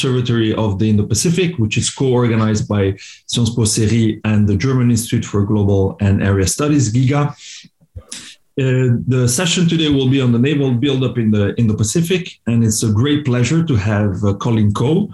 Observatory of the Indo-Pacific, which is co-organized by Sciences Po CERI and the German Institute for Global and Area Studies, GIGA. Uh, the session today will be on the naval buildup in the Indo-Pacific, and it's a great pleasure to have uh, Collin Koh,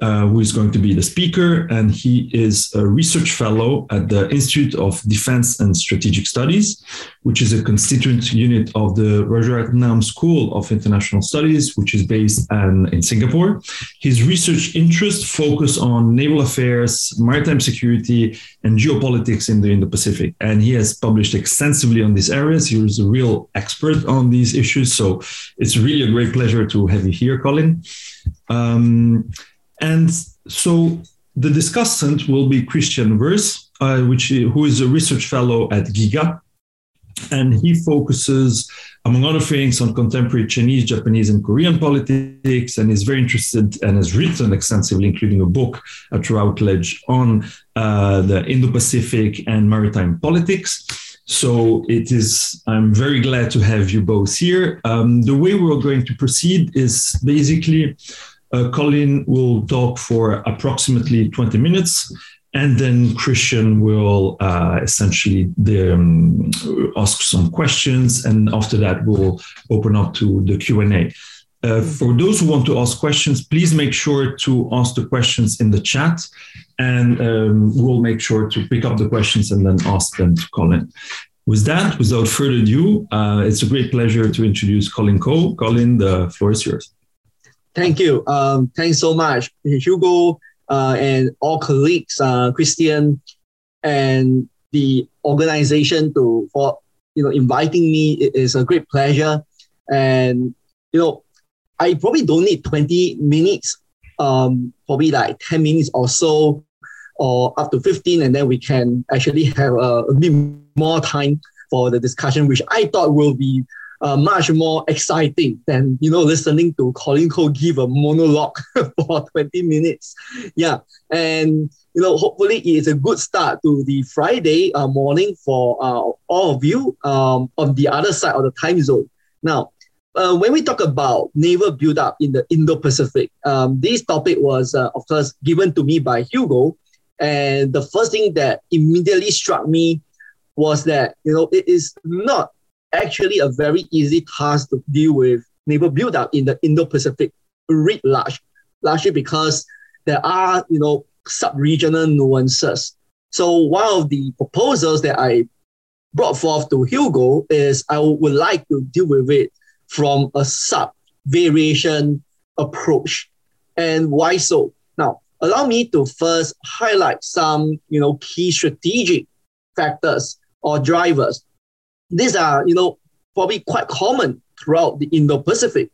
uh, who is going to be the speaker, and he is a research fellow at the Institute of Defense and Strategic Studies, which is a constituent unit of the Rajaratnam School of International Studies, which is based in, in Singapore. His research interests focus on naval affairs, maritime security, and geopolitics in the Indo-Pacific, and he has published extensively on these areas. He is a real expert on these issues, so it's really a great pleasure to have you here, Collin. Um, and so the discussant will be Christian Wirth, uh, which who is a research fellow at GIGA, and he focuses, among other things, on contemporary Chinese, Japanese, and Korean politics, and is very interested and has written extensively, including a book at Routledge on uh, the Indo-Pacific and maritime politics. So it is. I'm very glad to have you both here. Um, the way we're going to proceed is basically Collin will talk for approximately 20 minutes, and then Christian will uh, essentially the, um, ask some questions, and after that we'll open up to the Q and A. Uh, for those who want to ask questions, please make sure to ask the questions in the chat, and um, we'll make sure to pick up the questions and then ask them to Collin. With that, without further ado, uh, it's a great pleasure to introduce Collin Koh. Collin, the floor is yours. Thank you. Um, thanks so much, Hugo, uh, and all colleagues, uh, Christian, and the organization to for you know inviting me. It is a great pleasure, and you know, I probably don't need twenty minutes. Um, probably like ten minutes or so, or up to fifteen, and then we can actually have a, a bit more time for the discussion, which I thought will be uh, much more exciting than you know listening to Collin Koh give a monologue for 20 minutes. Yeah, and you know hopefully it's a good start to the Friday uh, morning for uh, all of you um, on the other side of the time zone. Now, uh, when we talk about naval buildup in the Indo-Pacific, um, this topic was uh, of course given to me by Hugo, and the first thing that immediately struck me was that you know it is not actually a very easy task to deal with naval buildup in the Indo-Pacific writ large, largely because there are, you know, sub-regional nuances. So one of the proposals that I brought forth to Hugo is I would like to deal with it from a sub-variation approach. And why so? Now, allow me to first highlight some, you know, key strategic factors or drivers these are, you know, probably quite common throughout the Indo-Pacific.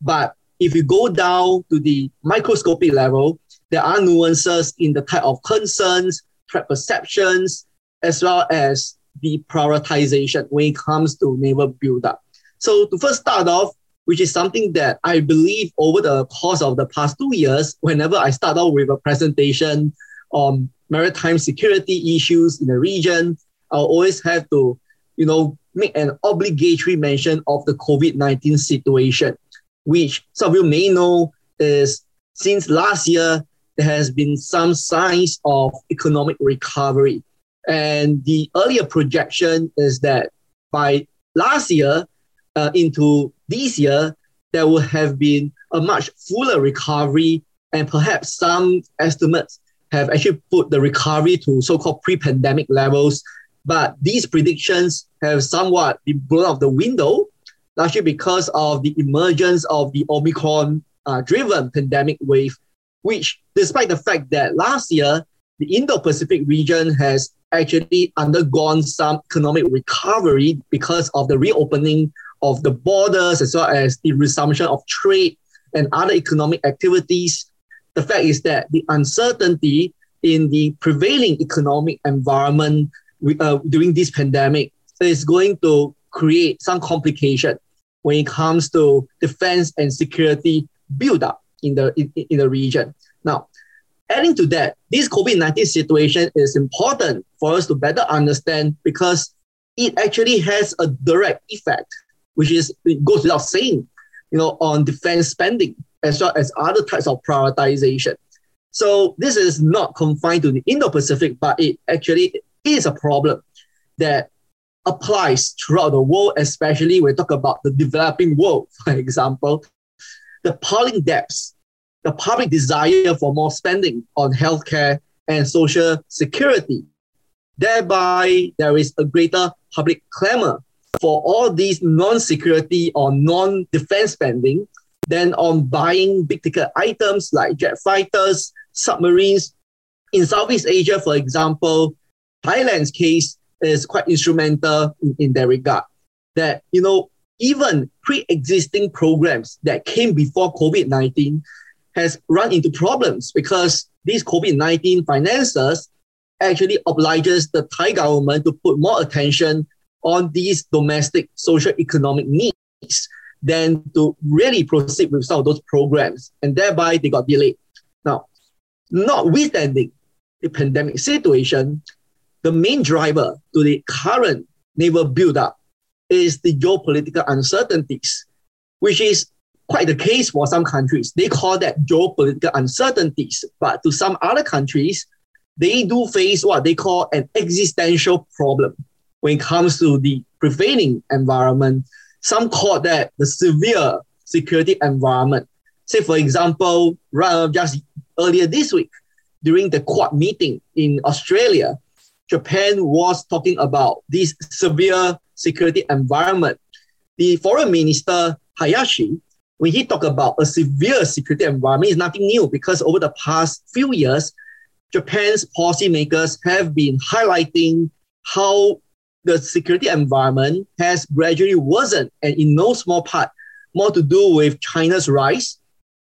But if you go down to the microscopic level, there are nuances in the type of concerns, threat perceptions, as well as the prioritization when it comes to naval buildup. So to first start off, which is something that I believe over the course of the past two years, whenever I start out with a presentation on maritime security issues in the region, I'll always have to you know, make an obligatory mention of the COVID-19 situation, which some of you may know is since last year, there has been some signs of economic recovery. And the earlier projection is that by last year uh, into this year, there will have been a much fuller recovery, and perhaps some estimates have actually put the recovery to so-called pre-pandemic levels but these predictions have somewhat been blown out of the window, largely because of the emergence of the Omicron uh, driven pandemic wave, which, despite the fact that last year, the Indo Pacific region has actually undergone some economic recovery because of the reopening of the borders as well as the resumption of trade and other economic activities. The fact is that the uncertainty in the prevailing economic environment uh, during this pandemic is going to create some complication when it comes to defense and security buildup in the in, in the region. Now, adding to that, this COVID-19 situation is important for us to better understand because it actually has a direct effect, which is it goes without saying, you know, on defense spending. as well as other types of prioritization. So this is not confined to the Indo-Pacific, but it actually is a problem that applies throughout the world, especially when we talk about the developing world, for example. The piling debts, the public desire for more spending on healthcare and social security. Thereby, there is a greater public clamor for all these non-security or non-defense spending than on buying big ticket items like jet fighters, submarines. In Southeast Asia, for example, Thailand's case is quite instrumental in, in that regard. That, you know, even pre-existing programs that came before COVID-19 has run into problems because these COVID-19 finances actually obliges the Thai government to put more attention on these domestic social economic needs than to really proceed with some of those programs. And thereby they got delayed. Now, notwithstanding the pandemic situation, the main driver to the current naval buildup is the geopolitical uncertainties, which is quite the case for some countries. They call that geopolitical uncertainties, but to some other countries, they do face what they call an existential problem when it comes to the prevailing environment. Some call that the severe security environment. Say, for example, just earlier this week, during the Quad meeting in Australia, Japan was talking about this severe security environment. The foreign minister, Hayashi, when he talked about a severe security environment, is nothing new because over the past few years, Japan's policymakers have been highlighting how the security environment has gradually worsened, and in no small part, more to do with China's rise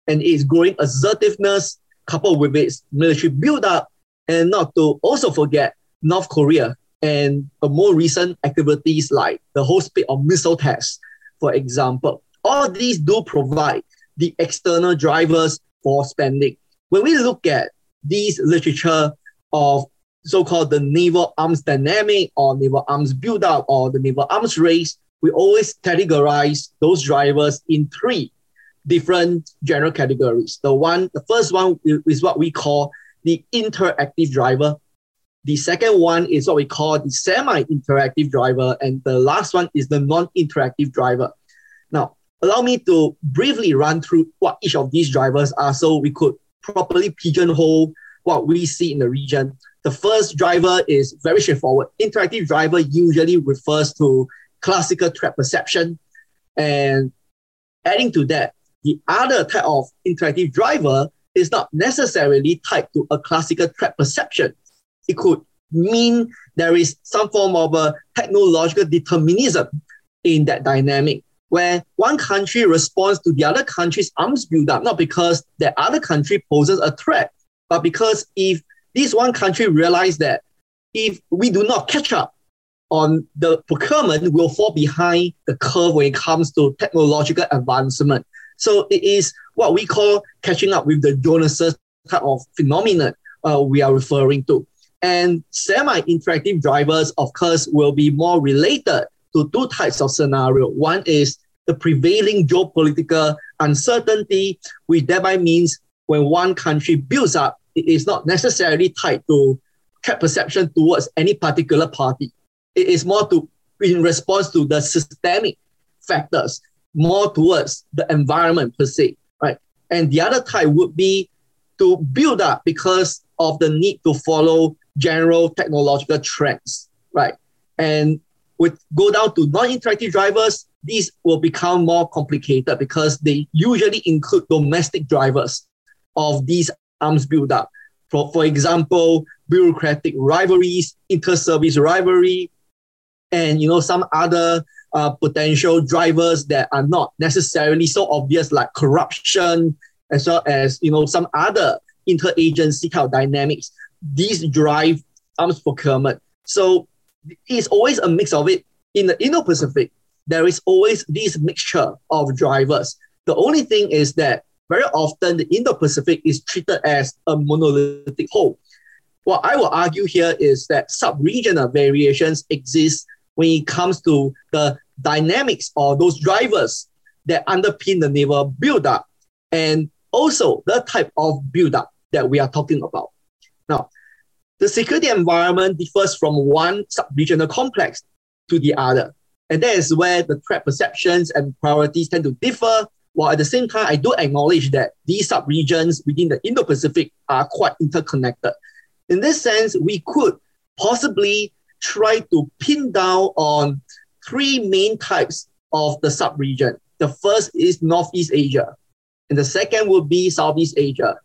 and its growing assertiveness, coupled with its military buildup, and not to also forget North Korea and more recent activities like the whole spate of missile tests, for example. All these do provide the external drivers for spending. When we look at these literature of so-called the naval arms dynamic or naval arms build-up or the naval arms race, we always categorize those drivers in three different general categories. The one, the first one is what we call the interactive driver. The second one is what we call the semi-interactive driver, and the last one is the non-interactive driver. Now, allow me to briefly run through what each of these drivers are so we could properly pigeonhole what we see in the region. The first driver is very straightforward. Interactive driver usually refers to classical threat perception. And adding to that, the other type of interactive driver is not necessarily tied to a classical threat perception. It could mean there is some form of a technological determinism in that dynamic where one country responds to the other country's arms buildup, not because the other country poses a threat, but because if this one country realizes that if we do not catch up on the procurement, we'll fall behind the curve when it comes to technological advancement. So it is what we call catching up with the Joneses type of phenomenon uh, we are referring to. And semi-interactive drivers, of course, will be more related to two types of scenario. One is the prevailing geopolitical uncertainty, which thereby means when one country builds up, it is not necessarily tied to threat perception towards any particular party. It is more to in response to the systemic factors, more towards the environment per se, right? And the other type would be to build up because of the need to follow general technological trends, right? And with go down to non-interactive drivers, these will become more complicated because they usually include domestic drivers of these arms buildup. For, for example, bureaucratic rivalries, inter-service rivalry, and you know some other uh, potential drivers that are not necessarily so obvious, like corruption, as well as you know some other interagency kind of dynamics these drive arms procurement. So it's always a mix of it. In the Indo-Pacific, there is always this mixture of drivers. The only thing is that very often the Indo-Pacific is treated as a monolithic whole. What I will argue here is that sub-regional variations exist when it comes to the dynamics or those drivers that underpin the naval buildup. and also the type of buildup that we are talking about. Now, the security environment differs from one sub-regional complex to the other. And that is where the threat perceptions and priorities tend to differ, while at the same time, I do acknowledge that these sub-regions within the Indo-Pacific are quite interconnected. In this sense, we could possibly try to pin down on three main types of the sub-region. The first is Northeast Asia, and the second would be Southeast Asia.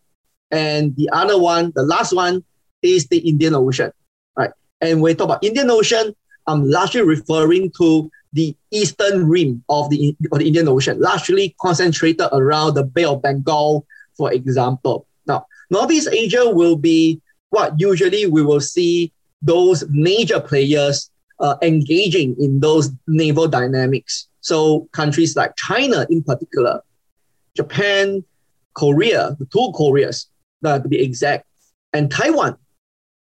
And the other one, the last one, is the Indian Ocean, right? And when we talk about Indian Ocean, I'm largely referring to the eastern rim of the, of the Indian Ocean, largely concentrated around the Bay of Bengal, for example. Now, Northeast Asia will be what usually we will see those major players uh, engaging in those naval dynamics. So countries like China in particular, Japan, Korea, the two Koreas, uh, to be exact, and Taiwan.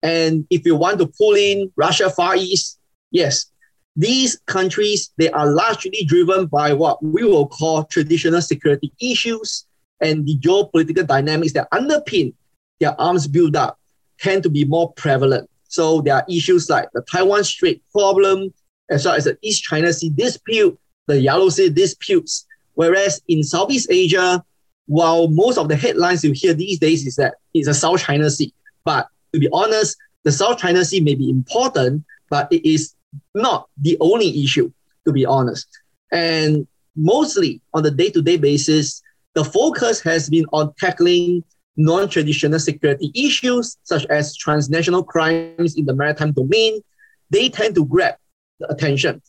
And if you want to pull in Russia, Far East, yes, these countries, they are largely driven by what we will call traditional security issues and the geopolitical dynamics that underpin their arms buildup tend to be more prevalent. So there are issues like the Taiwan Strait problem, as well as the East China Sea dispute, the Yellow Sea disputes. Whereas in Southeast Asia, while most of the headlines you hear these days is that it's a South China Sea, but to be honest, the South China Sea may be important, but it is not the only issue, to be honest. And mostly on the day-to-day basis, the focus has been on tackling non-traditional security issues such as transnational crimes in the maritime domain. They tend to grab the attention.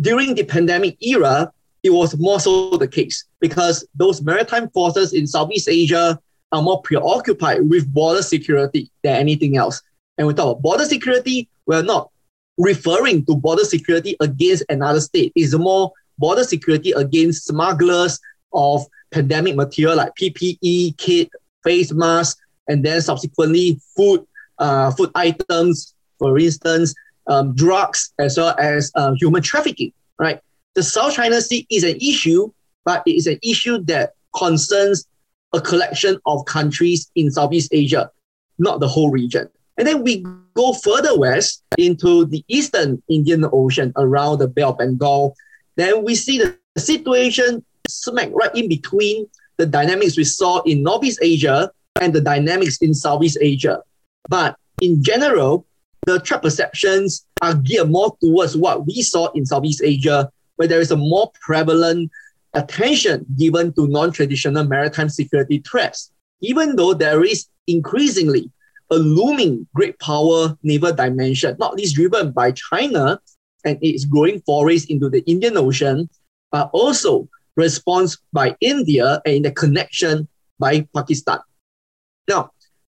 During the pandemic era, it was more so the case because those maritime forces in Southeast Asia are more preoccupied with border security than anything else. And we talk about border security, we're not referring to border security against another state. It's more border security against smugglers of pandemic material like PPE, kit, face masks, and then subsequently food, uh, food items, for instance, um, drugs, as well as uh, human trafficking, right? The South China Sea is an issue, but it is an issue that concerns a collection of countries in Southeast Asia, not the whole region. And then we go further west into the eastern Indian Ocean around the Bay of Bengal. Then we see the situation smack right in between the dynamics we saw in Northeast Asia and the dynamics in Southeast Asia. But in general, the threat perceptions are geared more towards what we saw in Southeast Asia, where there is a more prevalent attention given to non-traditional maritime security threats, even though there is increasingly a looming great power naval dimension, not least driven by China and its growing forays into the Indian Ocean, but also response by India and the connection by Pakistan. Now,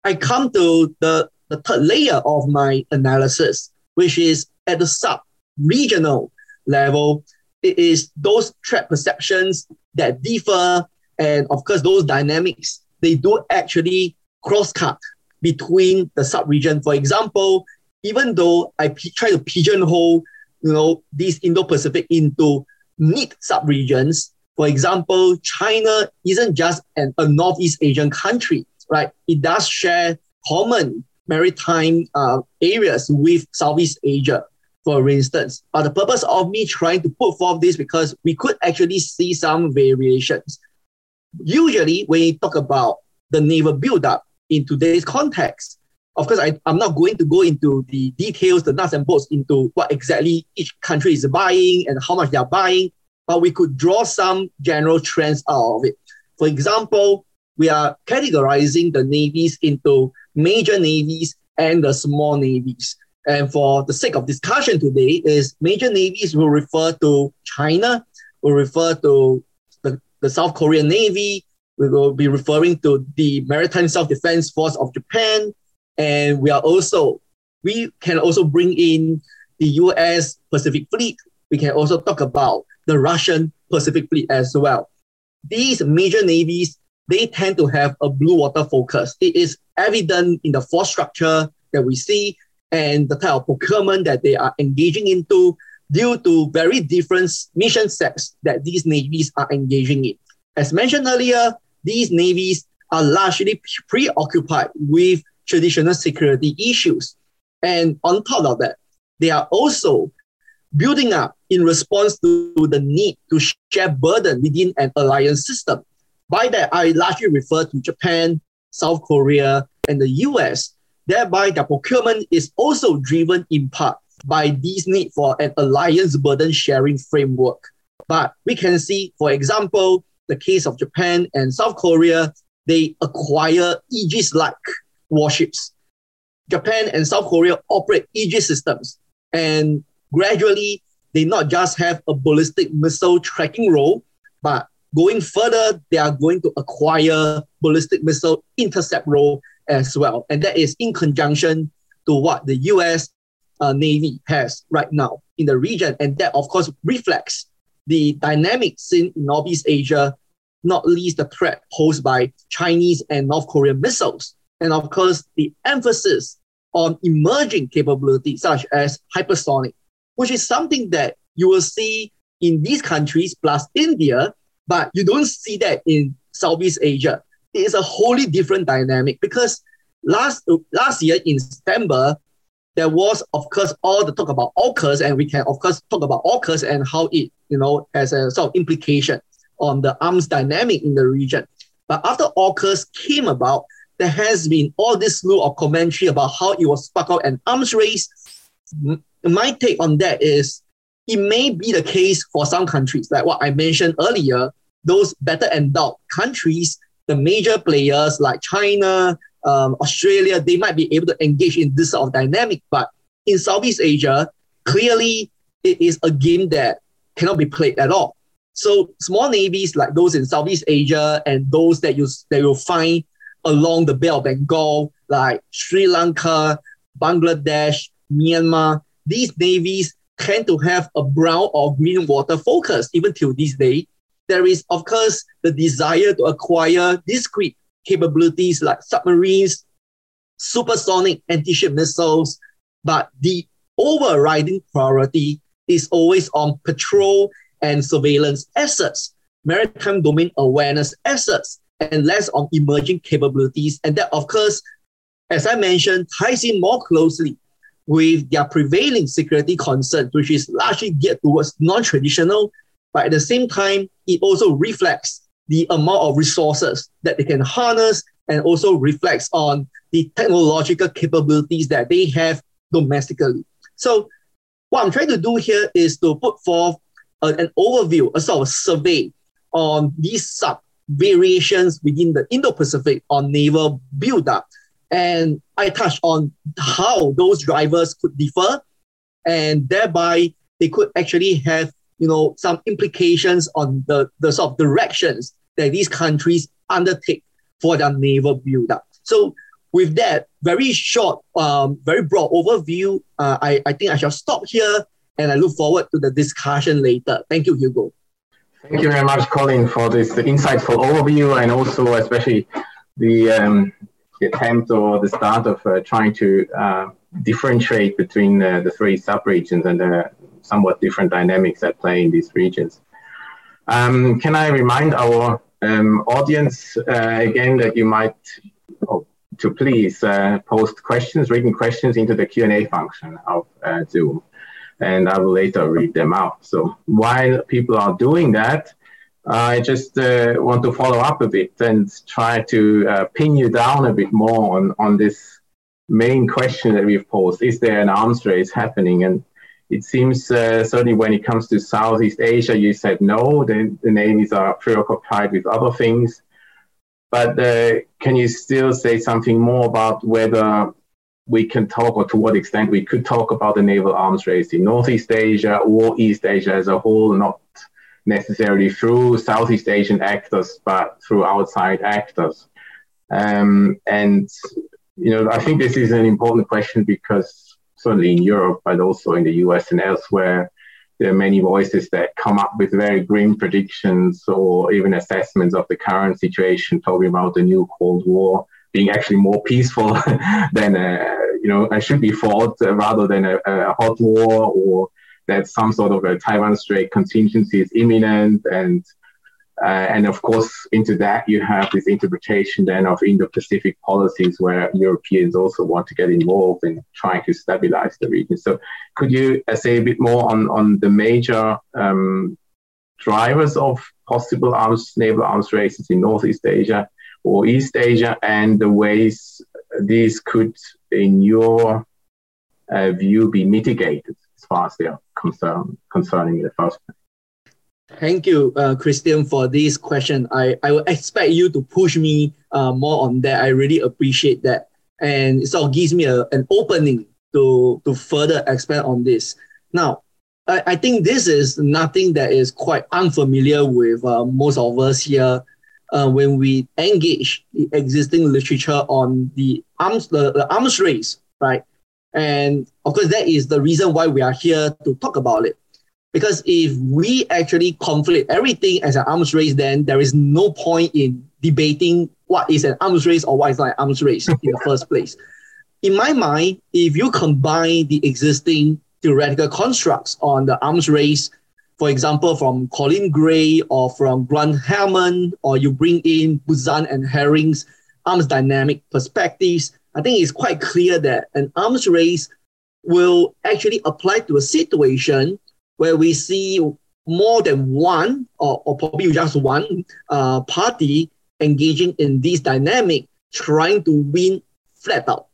I come to the, the third layer of my analysis, which is at the sub-regional level, it is those threat perceptions that differ, and of course, those dynamics, they do actually cross-cut between the sub-region. For example, even though I p- try to pigeonhole, you know, these Indo-Pacific into neat sub-regions, for example, China isn't just an, a Northeast Asian country, right? It does share common maritime uh, areas with Southeast Asia, for instance. But the purpose of me trying to put forth this because we could actually see some variations. Usually, when you talk about the naval buildup in today's context, of course, I, I'm not going to go into the details, the nuts and bolts into what exactly each country is buying and how much they are buying but we could draw some general trends out of it. For example, we are categorizing the navies into major navies and the small navies. And for the sake of discussion today, is major navies will refer to China, will refer to the, the South Korean Navy, we will be referring to the Maritime Self-Defense Force of Japan, and we are also we can also bring in the U.S. Pacific Fleet. We can also talk about the Russian Pacific Fleet as well. These major navies, they tend to have a blue water focus. It is evident in the force structure that we see and the type of procurement that they are engaging into due to very different mission sets that these navies are engaging in. As mentioned earlier, these navies are largely preoccupied with traditional security issues. And on top of that, they are also building up in response to the need to share burden within an alliance system. By that, I largely refer to Japan, South Korea, and the US. Thereby, their procurement is also driven in part by this need for an alliance burden sharing framework. But we can see, for example, the case of Japan and South Korea, they acquire Aegis like warships. Japan and South Korea operate Aegis systems, and gradually they not just have a ballistic missile tracking role, but going further, they are going to acquire ballistic missile intercept role as well. And that is in conjunction to what the US uh, Navy has right now in the region. And that, of course, reflects the dynamic scene in Northeast Asia, not least the threat posed by Chinese and North Korean missiles. And of course, the emphasis on emerging capabilities such as hypersonic, which is something that you will see in these countries plus India, but you don't see that in Southeast Asia. It is a wholly different dynamic because last last year in September, there was of course all the talk about AUKUS, and we can of course talk about AUKUS and how it you know has a sort of implication on the arms dynamic in the region. But after AUKUS came about, there has been all this slew of commentary about how it was spark out an arms race. My take on that is it may be the case for some countries, like what I mentioned earlier, those better endowed countries, the major players like China, um, Australia, they might be able to engage in this sort of dynamic. But in Southeast Asia, clearly it is a game that cannot be played at all. So small navies like those in Southeast Asia and those that you that you'll find along the Bay of Bengal, like Sri Lanka, Bangladesh, Myanmar, these navies tend to have a brown or green water focus even till this day. There is, of course, the desire to acquire discrete capabilities like submarines, supersonic anti-ship missiles, but the overriding priority is always on patrol and surveillance assets, maritime domain awareness assets, and less on emerging capabilities. And that, of course, as I mentioned, ties in more closely with their prevailing security concerns, which is largely geared towards non-traditional, but at the same time, it also reflects the amount of resources that they can harness and also reflects on the technological capabilities that they have domestically. So what I'm trying to do here is to put forth an overview, a sort of survey on these sub variations within the Indo-Pacific on naval build-up. And I touched on how those drivers could differ and thereby they could actually have you know some implications on the, the sort of directions that these countries undertake for their naval build-up. So with that very short, um, very broad overview, uh, I, I think I shall stop here and I look forward to the discussion later. Thank you, Hugo. Thank you very much, Collin, for this insightful overview and also especially the, um, the attempt or the start of uh, trying to uh, differentiate between uh, the three subregions and the somewhat different dynamics at play in these regions. Um, can I remind our um, audience uh, again that you might oh, to please uh, post questions, written questions into the Q&A function of uh, Zoom and I will later read them out. So while people are doing that, I just uh, want to follow up a bit and try to uh, pin you down a bit more on, on this main question that we've posed. Is there an arms race happening? And it seems uh, certainly when it comes to Southeast Asia, you said no, the, the navies are preoccupied with other things. But uh, can you still say something more about whether we can talk, or to what extent we could talk about the naval arms race in Northeast Asia or East Asia as a whole, not necessarily through Southeast Asian actors, but through outside actors. Um, and, you know, I think this is an important question because certainly in Europe, but also in the US and elsewhere, there are many voices that come up with very grim predictions or even assessments of the current situation, talking about the new Cold War being actually more peaceful than a, you know I should be fought uh, rather than a, a, hot war or that some sort of a Taiwan Strait contingency is imminent and Uh, and of course, into that, you have this interpretation then of Indo Pacific policies where Europeans also want to get involved in trying to stabilize the region. So, could you uh, say a bit more on, on the major um, drivers of possible arms, naval arms races in Northeast Asia or East Asia and the ways these could, in your uh, view, be mitigated as far as they are concerned, concerning the first place? Thank you, uh, Christian, for this question. I, I would expect you to push me uh, more on that. I really appreciate that. And it sort of gives me a, an opening to, to further expand on this. Now, I, I think this is nothing that is quite unfamiliar with uh, most of us here uh, when we engage the existing literature on the arms, the, the arms race, right? And of course, that is the reason why we are here to talk about it. Because if we actually conflict everything as an arms race, then there is no point in debating what is an arms race or what is not an arms race in the first place. In my mind, if you combine the existing theoretical constructs on the arms race, for example, from Colin Gray or from Grant Hammond, or you bring in Buzan and Herring's arms dynamic perspectives, I think it's quite clear that an arms race will actually apply to a situation where we see more than one or, or probably just one uh, party engaging in this dynamic, trying to win flat out.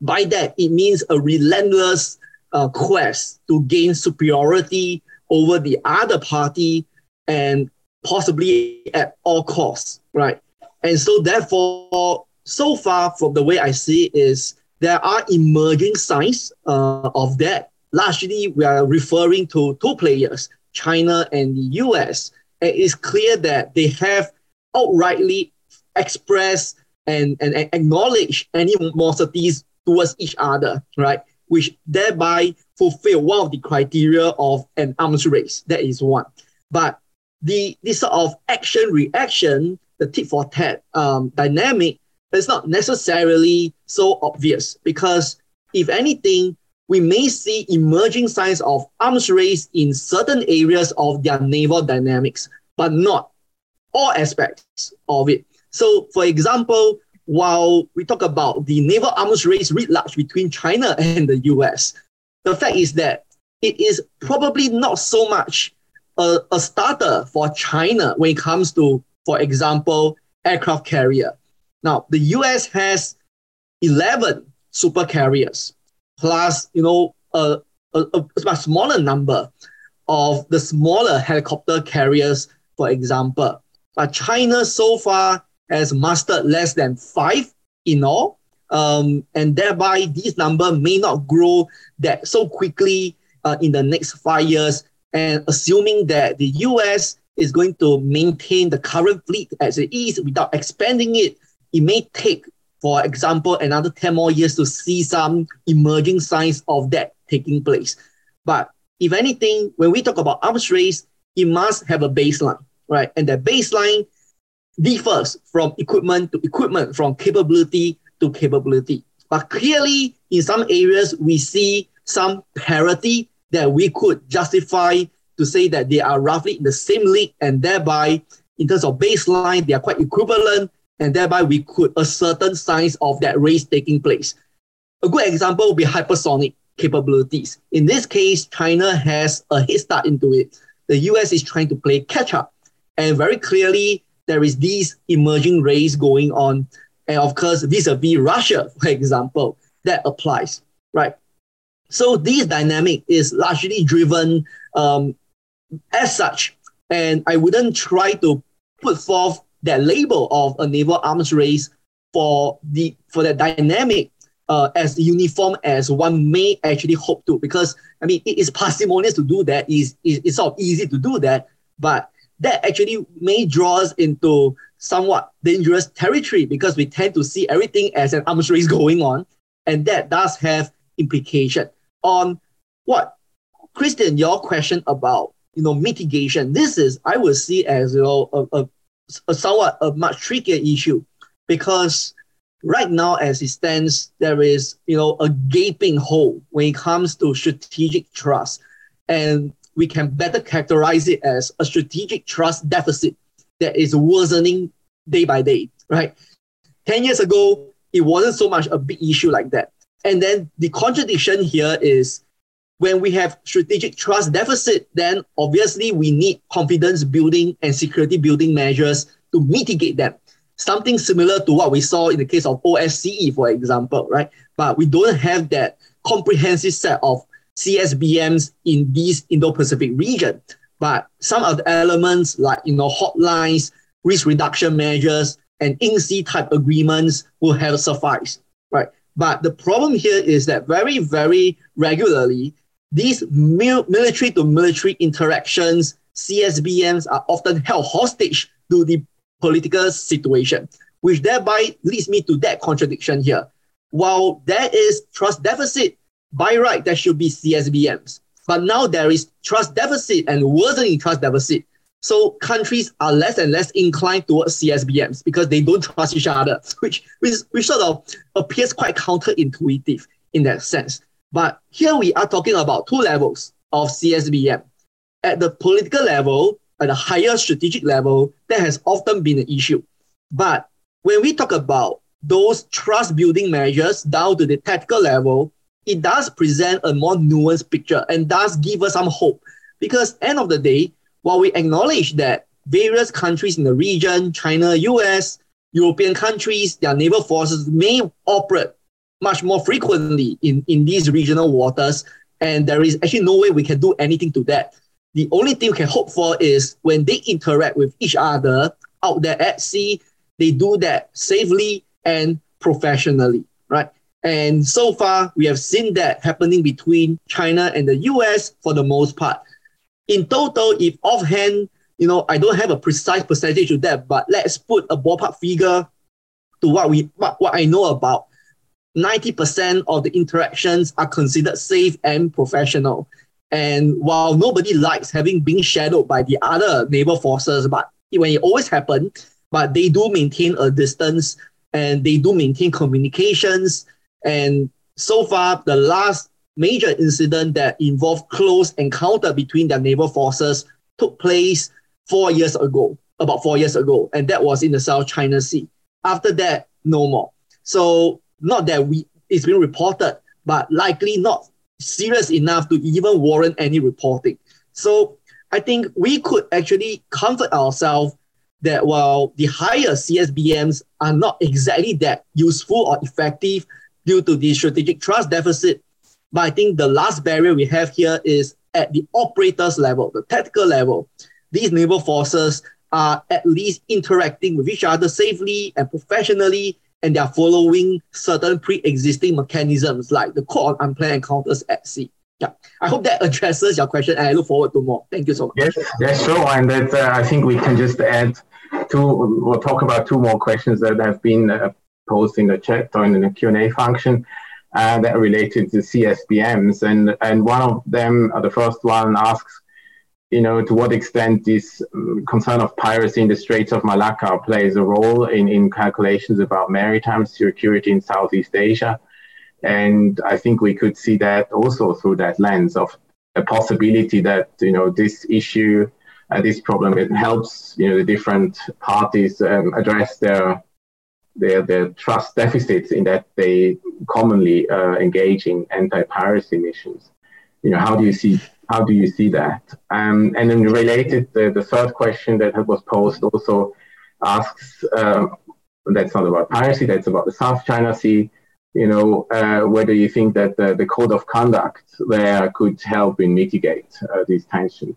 By that, it means a relentless uh, quest to gain superiority over the other party and possibly at all costs, right? And so therefore, so far from the way I see it is there are emerging signs uh, of that largely we are referring to two players, China and the US. And it's clear that they have outrightly expressed and, and, and acknowledged animosities towards each other, right? Which thereby fulfill one of the criteria of an arms race. That is one. But the this sort of action reaction, the tit for tat um, dynamic, is not necessarily so obvious because if anything, we may see emerging signs of arms race in certain areas of their naval dynamics, but not all aspects of it. So, for example, while we talk about the naval arms race writ large between China and the US, the fact is that it is probably not so much a, a starter for China when it comes to, for example, aircraft carrier. Now, the US has 11 super carriers plus you know a, a, a smaller number of the smaller helicopter carriers, for example. But China so far has mastered less than five in all. Um, and thereby this number may not grow that so quickly uh, in the next five years. And assuming that the US is going to maintain the current fleet as it is without expanding it, it may take for example, another 10 more years to see some emerging signs of that taking place. But if anything, when we talk about arms race, it must have a baseline, right? And that baseline differs from equipment to equipment, from capability to capability. But clearly, in some areas, we see some parity that we could justify to say that they are roughly in the same league, and thereby, in terms of baseline, they are quite equivalent and thereby we could ascertain signs of that race taking place. A good example would be hypersonic capabilities. In this case, China has a head start into it. The US is trying to play catch up. And very clearly, there is this emerging race going on. And of course, vis-a-vis Russia, for example, that applies, right? So this dynamic is largely driven um, as such. And I wouldn't try to put forth that label of a naval arms race for the for that dynamic uh, as uniform as one may actually hope to. Because I mean, it is parsimonious to do that. Is it's sort of easy to do that, but that actually may draw us into somewhat dangerous territory because we tend to see everything as an arms race going on, and that does have implication on what Christian your question about you know mitigation. This is I would see as you know a, a a somewhat a much trickier issue because right now as it stands there is you know a gaping hole when it comes to strategic trust and we can better characterize it as a strategic trust deficit that is worsening day by day, right? 10 years ago, it wasn't so much a big issue like that. And then the contradiction here is when we have strategic trust deficit, then obviously we need confidence building and security building measures to mitigate them. Something similar to what we saw in the case of OSCE, for example, right? But we don't have that comprehensive set of CSBMs in this Indo-Pacific region. But some of the elements like you know hotlines, risk reduction measures, and INGC type agreements will have sufficed, right? But the problem here is that very, very regularly, these mil- military to military interactions, CSBMs, are often held hostage to the political situation, which thereby leads me to that contradiction here. While there is trust deficit, by right, there should be CSBMs. But now there is trust deficit and worsening trust deficit. So countries are less and less inclined towards CSBMs because they don't trust each other, which, which, which sort of appears quite counterintuitive in that sense. But here we are talking about two levels of CSBM. At the political level, at the higher strategic level, that has often been an issue. But when we talk about those trust building measures down to the tactical level, it does present a more nuanced picture and does give us some hope. Because end of the day, while we acknowledge that various countries in the region, China, US, European countries, their naval forces may operate much more frequently in, in these regional waters, and there is actually no way we can do anything to that. The only thing we can hope for is when they interact with each other out there at sea, they do that safely and professionally, right? And so far, we have seen that happening between China and the US for the most part. In total, if offhand, you know, I don't have a precise percentage of that, but let's put a ballpark figure to what we what, what I know about. 90% of the interactions are considered safe and professional. And while nobody likes having been shadowed by the other naval forces, but when it always happens, but they do maintain a distance and they do maintain communications and so far, the last major incident that involved close encounter between their naval forces took place four years ago, about four years ago, and that was in the South China Sea. After that, no more. So not that we it's been reported, but likely not serious enough to even warrant any reporting. So I think we could actually comfort ourselves that while the higher CSBMs are not exactly that useful or effective, due to the strategic trust deficit. But I think the last barrier we have here is at the operators level, the tactical level. These naval forces are at least interacting with each other safely and professionally, and they are following certain pre-existing mechanisms like the Code on Unplanned Encounters at Sea. Yeah, I hope that addresses your question, and I look forward to more. Thank you so much. Yes, yes, sure. And that uh, I think we can just add two. We'll talk about two more questions that have been uh, posed in the chat or in the Q&A function uh, that are related to CSBMs. And, and one of them, uh, the first one asks, you know, to what extent this um, concern of piracy in the Straits of Malacca plays a role in, in calculations about maritime security in Southeast Asia. And I think we could see that also through that lens of a possibility that, you know, this issue, uh, this problem, it helps, you know, the different parties um, address their their, their trust deficits in that they commonly uh, engage in anti-piracy missions. You know, how do you see how do you see that? Um, and then related, the, the third question that was posed also asks, uh, that's not about piracy, that's about the South China Sea. You know, uh, whether you think that the, the code of conduct there could help in mitigate uh, these tensions.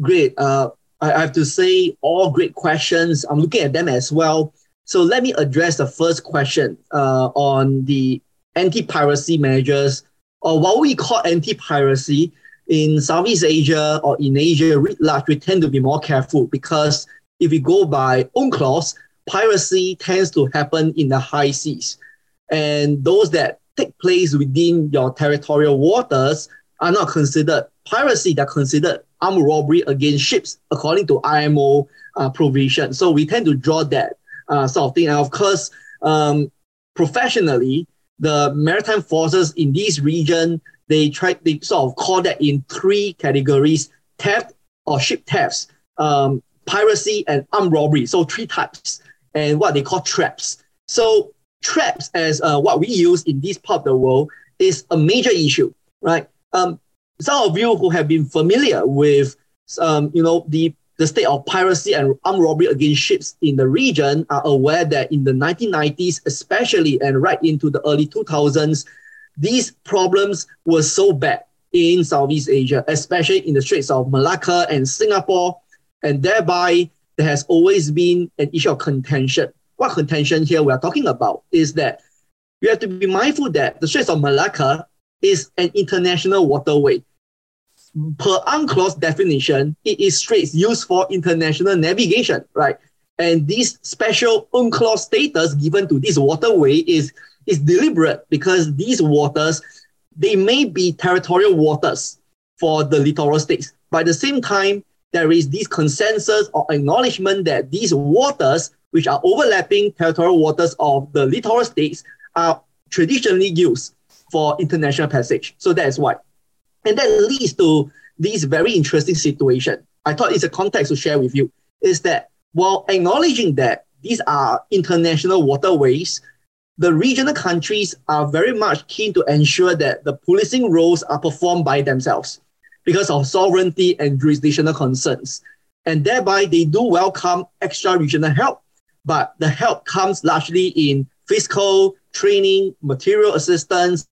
Great. Uh, I have to say, all great questions. I'm looking at them as well. So let me address the first question uh, on the anti-piracy measures, or what we call anti-piracy in Southeast Asia or in Asia writ large, we tend to be more careful because if we go by own UNCLOS, piracy tends to happen in the high seas. And those that take place within your territorial waters are not considered piracy, they're considered armed robbery against ships according to IMO uh, provision. So we tend to draw that uh, sort of thing. And of course, um, professionally, the maritime forces in this region, they try they sort of call that in three categories: theft or ship thefts, um, piracy and armed robbery. So three types, and what they call traps. So traps, as uh, what we use in this part of the world, is a major issue, right? Um, some of you who have been familiar with, um, you know, the the state of piracy and armed robbery against ships in the region are aware that in the 1990s, especially and right into the early 2000s, these problems were so bad in Southeast Asia, especially in the Straits of Malacca and Singapore, and thereby there has always been an issue of contention. What contention here we are talking about is that you have to be mindful that the Straits of Malacca is an international waterway. Per UNCLOS definition, it is straits used for international navigation, right? And this special UNCLOS status given to this waterway is, is deliberate because these waters, they may be territorial waters for the littoral states. But at the same time, there is this consensus or acknowledgement that these waters, which are overlapping territorial waters of the littoral states, are traditionally used for international passage. So that is why. And that leads to this very interesting situation. I thought it's a context to share with you is that while acknowledging that these are international waterways, the regional countries are very much keen to ensure that the policing roles are performed by themselves because of sovereignty and jurisdictional concerns. And thereby, they do welcome extra regional help, but the help comes largely in fiscal, training, material assistance,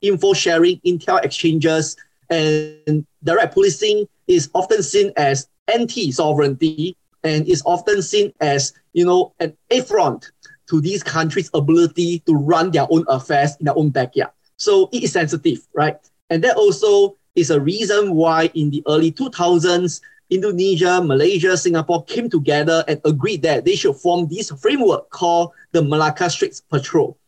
info sharing, intel exchanges, and direct policing is often seen as anti-sovereignty and is often seen as, you know, an affront to these countries' ability to run their own affairs in their own backyard. So it is sensitive, right? And that also is a reason why in the early 2000s, Indonesia, Malaysia, Singapore came together and agreed that they should form this framework called the Malacca Straits Patrol.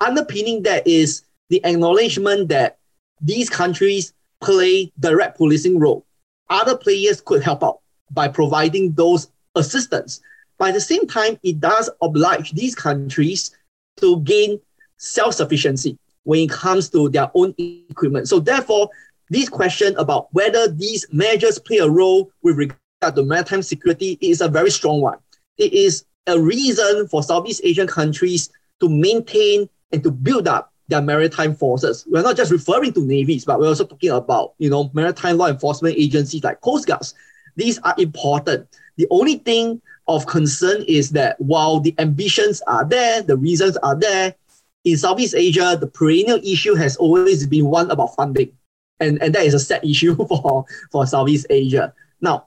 Underpinning that is the acknowledgement that these countries play direct policing role. Other players could help out by providing those assistance. But at the same time, it does oblige these countries to gain self-sufficiency when it comes to their own equipment. So therefore, this question about whether these measures play a role with regard to maritime security is a very strong one. It is a reason for Southeast Asian countries to maintain and to build up their maritime forces. We're not just referring to navies, but we're also talking about, you know, maritime law enforcement agencies like Coast Guards. These are important. The only thing of concern is that while the ambitions are there, the reasons are there, in Southeast Asia, the perennial issue has always been one about funding and, and that is a sad issue for, for Southeast Asia. Now,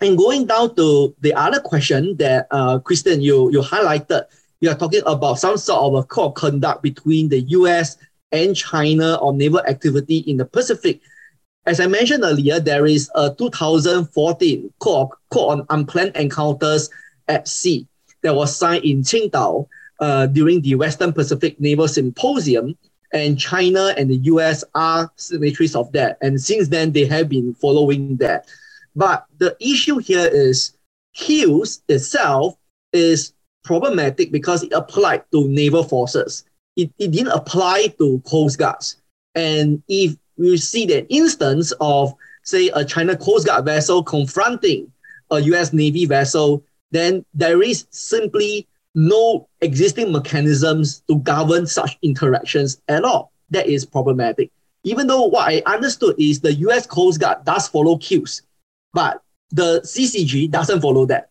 and going down to the other question that uh, Christian, you, you highlighted, you are talking about some sort of a code conduct between the US and China on naval activity in the Pacific. As I mentioned earlier, there is a 2014 code, on unplanned encounters at sea that was signed in Qingdao uh, during the Western Pacific Naval Symposium and China and the US are signatories of that. And since then, they have been following that. But the issue here is CUES itself is problematic because it applied to naval forces. It, it didn't apply to Coast Guards. And if we see the instance of, say, a China Coast Guard vessel confronting a US Navy vessel, then there is simply no existing mechanisms to govern such interactions at all. That is problematic. Even though what I understood is the US Coast Guard does follow CUES, but the CCG doesn't follow that,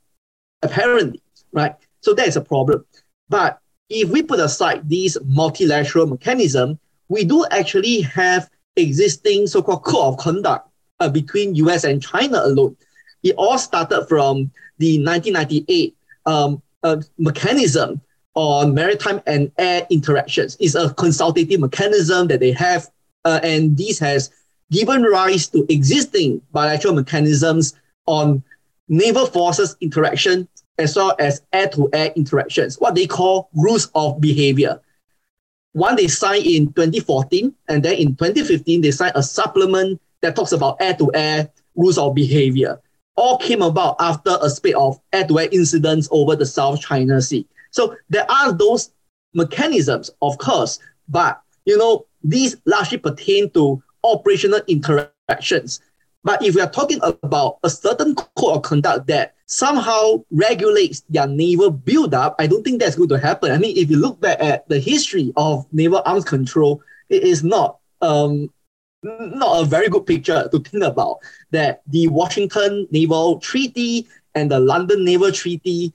apparently, right? So that is a problem. But if we put aside these multilateral mechanism, we do actually have existing so-called code of conduct uh, between US and China alone. It all started from the 1998 um, a mechanism on maritime and air interactions. It's a consultative mechanism that they have, uh, and this has given rise to existing bilateral mechanisms on naval forces interaction as well as air-to-air interactions, what they call rules of behavior. One they signed in 2014, and then in 2015, they signed a supplement that talks about air-to-air rules of behavior all came about after a spate of air-to-air incidents over the South China Sea. So there are those mechanisms, of course, but you know these largely pertain to operational interactions. But if we are talking about a certain code of conduct that somehow regulates their naval buildup, I don't think that's going to happen. I mean, if you look back at the history of naval arms control, it is not um, not a very good picture to think about that the Washington Naval Treaty and the London Naval Treaty,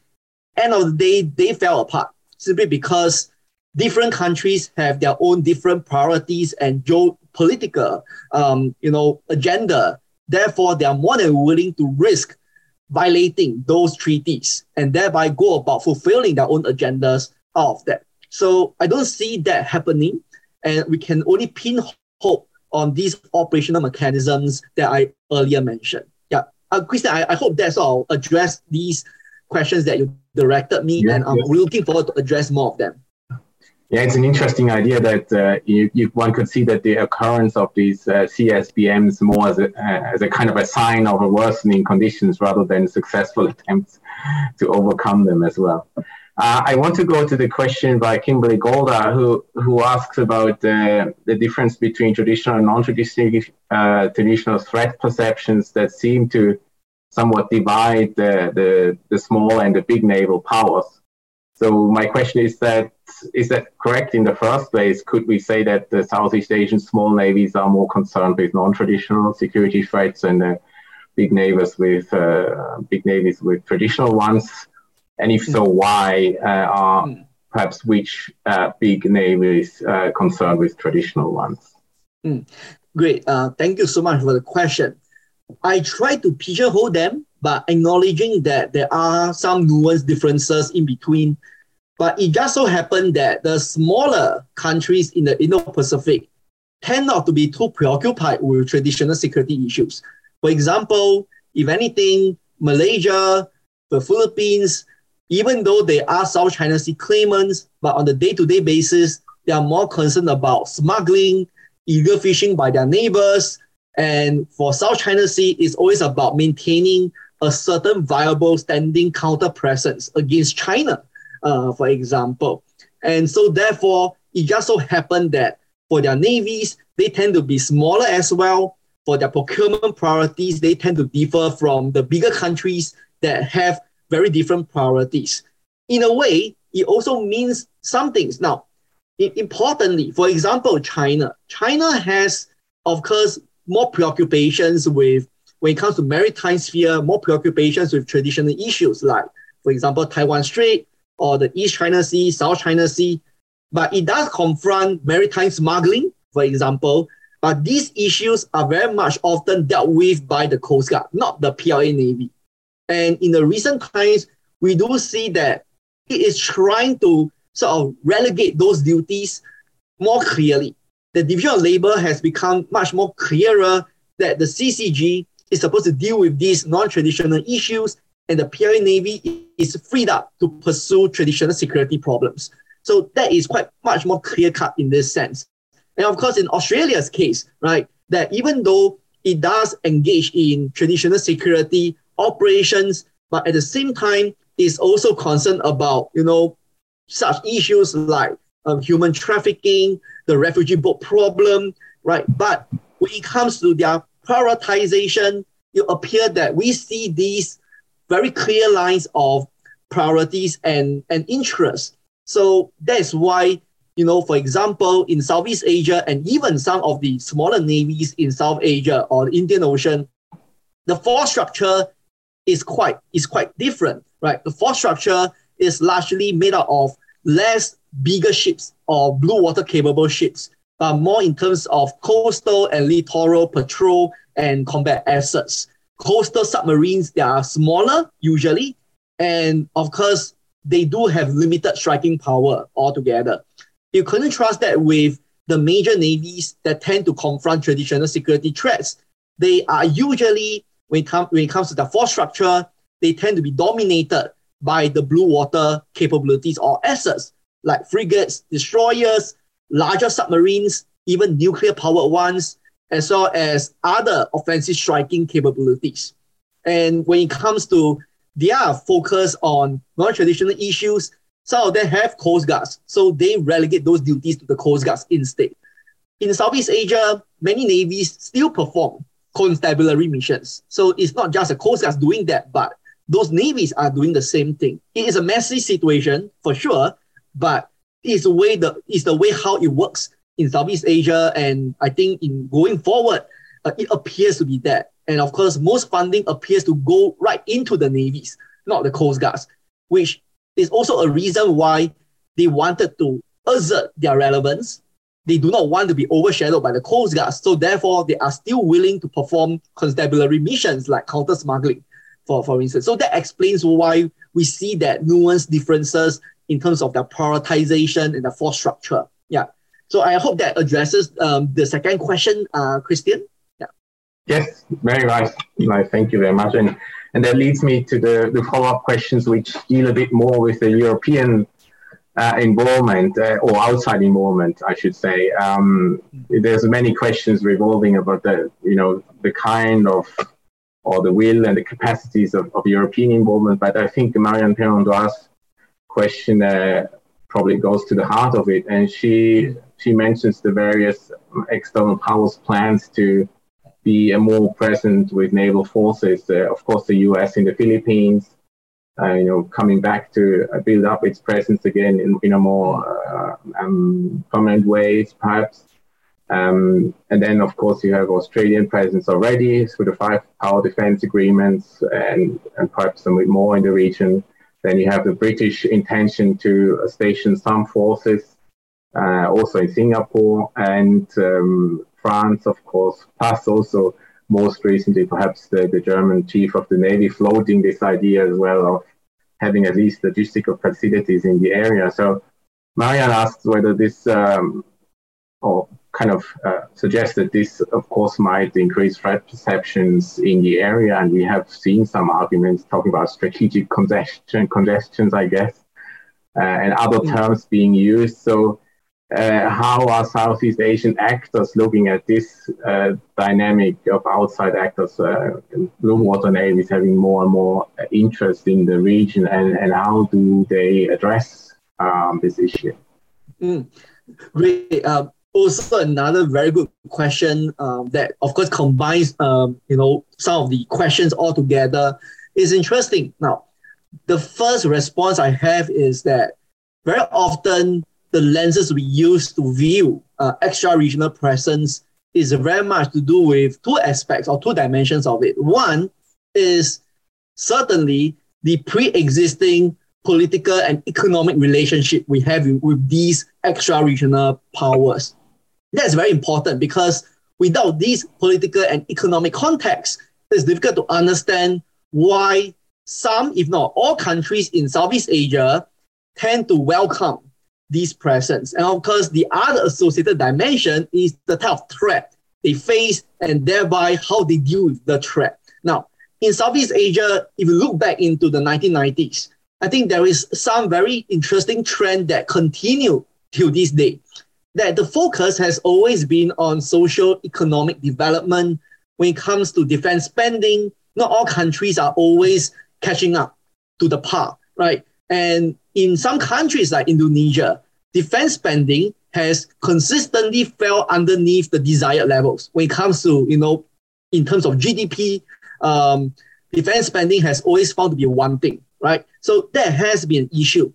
end of the day, they fell apart simply because different countries have their own different priorities and geopolitical um, you know, agenda Therefore, they are more than willing to risk violating those treaties and thereby go about fulfilling their own agendas out of that. So I don't see that happening. And we can only pin hope on these operational mechanisms that I earlier mentioned. Yeah. Uh, Christian, I, I hope that's all addressed these questions that you directed me, yeah, and I'm looking forward to address more of them. Yeah, it's an interesting idea that uh, you, you, one could see that the occurrence of these uh, CSBMs more as a, uh, as a kind of a sign of a worsening conditions rather than successful attempts to overcome them as well. Uh, I want to go to the question by Kimberly Golda, who, who asks about uh, the difference between traditional and non-traditional uh, traditional threat perceptions that seem to somewhat divide the, the, the small and the big naval powers. So my question is that is that correct in the first place? Could we say that the Southeast Asian small navies are more concerned with non-traditional security threats and uh, big navies with uh, big navies with traditional ones? And if so, why uh, are hmm. perhaps which uh, big navies uh, concerned with traditional ones? Mm. Great. Uh, thank you so much for the question. I try to pigeonhole them but acknowledging that there are some nuanced differences in between. But it just so happened that the smaller countries in the Indo-Pacific tend not to be too preoccupied with traditional security issues. For example, if anything, Malaysia, the Philippines, even though they are South China Sea claimants, but on the day-to-day basis, they are more concerned about smuggling, illegal fishing by their neighbors, and for South China Sea, it's always about maintaining a certain viable standing counter presence against China, uh, for example. And so, therefore, it just so happened that for their navies, they tend to be smaller as well. For their procurement priorities, they tend to differ from the bigger countries that have very different priorities. In a way, it also means some things. Now, importantly, for example, China. China has, of course, more preoccupations with when it comes to maritime sphere, more preoccupations with traditional issues like, for example, Taiwan Strait or the East China Sea, South China Sea. But it does confront maritime smuggling, for example. But these issues are very much often dealt with by the Coast Guard, not the PLA Navy. And in the recent times, we do see that it is trying to sort of relegate those duties more clearly. The division of labor has become much more clearer that the CCG is supposed to deal with these non-traditional issues, and the PLA Navy is freed up to pursue traditional security problems. So that is quite much more clear cut in this sense. And of course, in Australia's case, right, that even though it does engage in traditional security operations, but at the same time is also concerned about, you know, such issues like um, human trafficking, the refugee boat problem, right? But when it comes to their prioritization, it appears that we see these very clear lines of priorities and, and interests. So that's why, you know, for example, in Southeast Asia and even some of the smaller navies in South Asia or the Indian Ocean, the force structure is quite is quite different, right? The force structure is largely made up of less bigger ships or blue water capable ships but more in terms of coastal and littoral patrol and combat assets. Coastal submarines, they are smaller usually, and of course, they do have limited striking power altogether. You couldn't trust that with the major navies that tend to confront traditional security threats. They are usually, when it, com- when it comes to the force structure, they tend to be dominated by the blue water capabilities or assets like frigates, destroyers, larger submarines, even nuclear powered ones, as well as other offensive striking capabilities. And when it comes to their focus on non traditional issues, some of them have Coast Guards, so they relegate those duties to the Coast Guards instead. In Southeast Asia, many navies still perform constabulary missions. So it's not just the Coast Guard doing that, but those navies are doing the same thing. It is a messy situation for sure, but it's the way the it's the way how it works in Southeast Asia, and I think in going forward, uh, it appears to be that. And of course, most funding appears to go right into the navies, not the coast guards, which is also a reason why they wanted to assert their relevance. They do not want to be overshadowed by the coast guards, so therefore they are still willing to perform constabulary missions like counter smuggling, for, for instance. So that explains why we see that nuanced differences in terms of the prioritization and the force structure. Yeah. So I hope that addresses um, the second question, uh, Christian. Yeah. Yes, very nice. nice. Thank you very much. And and that leads me to the, the follow-up questions, which deal a bit more with the European uh, involvement uh, or outside involvement, I should say. Um, there's many questions revolving about the you know the kind of or the will and the capacities of, of European involvement. But I think Marianne Perron-Doire's question uh, probably goes to the heart of it, and she she mentions the various external powers' plans to be more present with naval forces. Uh, of course, the U.S. in the Philippines, uh, you know, coming back to uh, build up its presence again in, in a more uh, um, permanent way, perhaps. Um, and then, of course, you have Australian presence already through the five power defense agreements and, and perhaps some more in the region. Then you have the British intention to station some forces uh, also in Singapore and um, France, of course, plus also most recently perhaps the, the German chief of the Navy floating this idea as well of having at least logistical facilities in the area. So Marianne asked whether this um, or kind of uh, suggests that this, of course, might increase threat perceptions in the area. And we have seen some arguments talking about strategic congestion, congestions, I guess, uh, and other mm. terms being used. So uh, how are Southeast Asian actors looking at this uh, dynamic of outside actors, uh, blue water navies having more and more interest in the region, and, and how do they address um, this issue? Mm. Great. Um, also, another very good question um, that, of course, combines um, you know some of the questions all together is interesting. Now, the first response I have is that very often the lenses we use to view uh, extra regional presence is very much to do with two aspects or two dimensions of it. One is certainly the pre-existing political and economic relationship we have with these extra regional powers. That's very important because without these political and economic context, it's difficult to understand why some, if not all countries in Southeast Asia tend to welcome these presence. And of course, the other associated dimension is the type of threat they face and thereby how they deal with the threat. Now, in Southeast Asia, if you look back into the 1990s, I think there is some very interesting trend that continue till this day. That the focus has always been on social economic development when it comes to defense spending. Not all countries are always catching up to the par, right? And in some countries like Indonesia, defense spending has consistently fell underneath the desired levels when it comes to, you know, in terms of GDP, um, defense spending has always found to be one thing, right? So that has been an issue.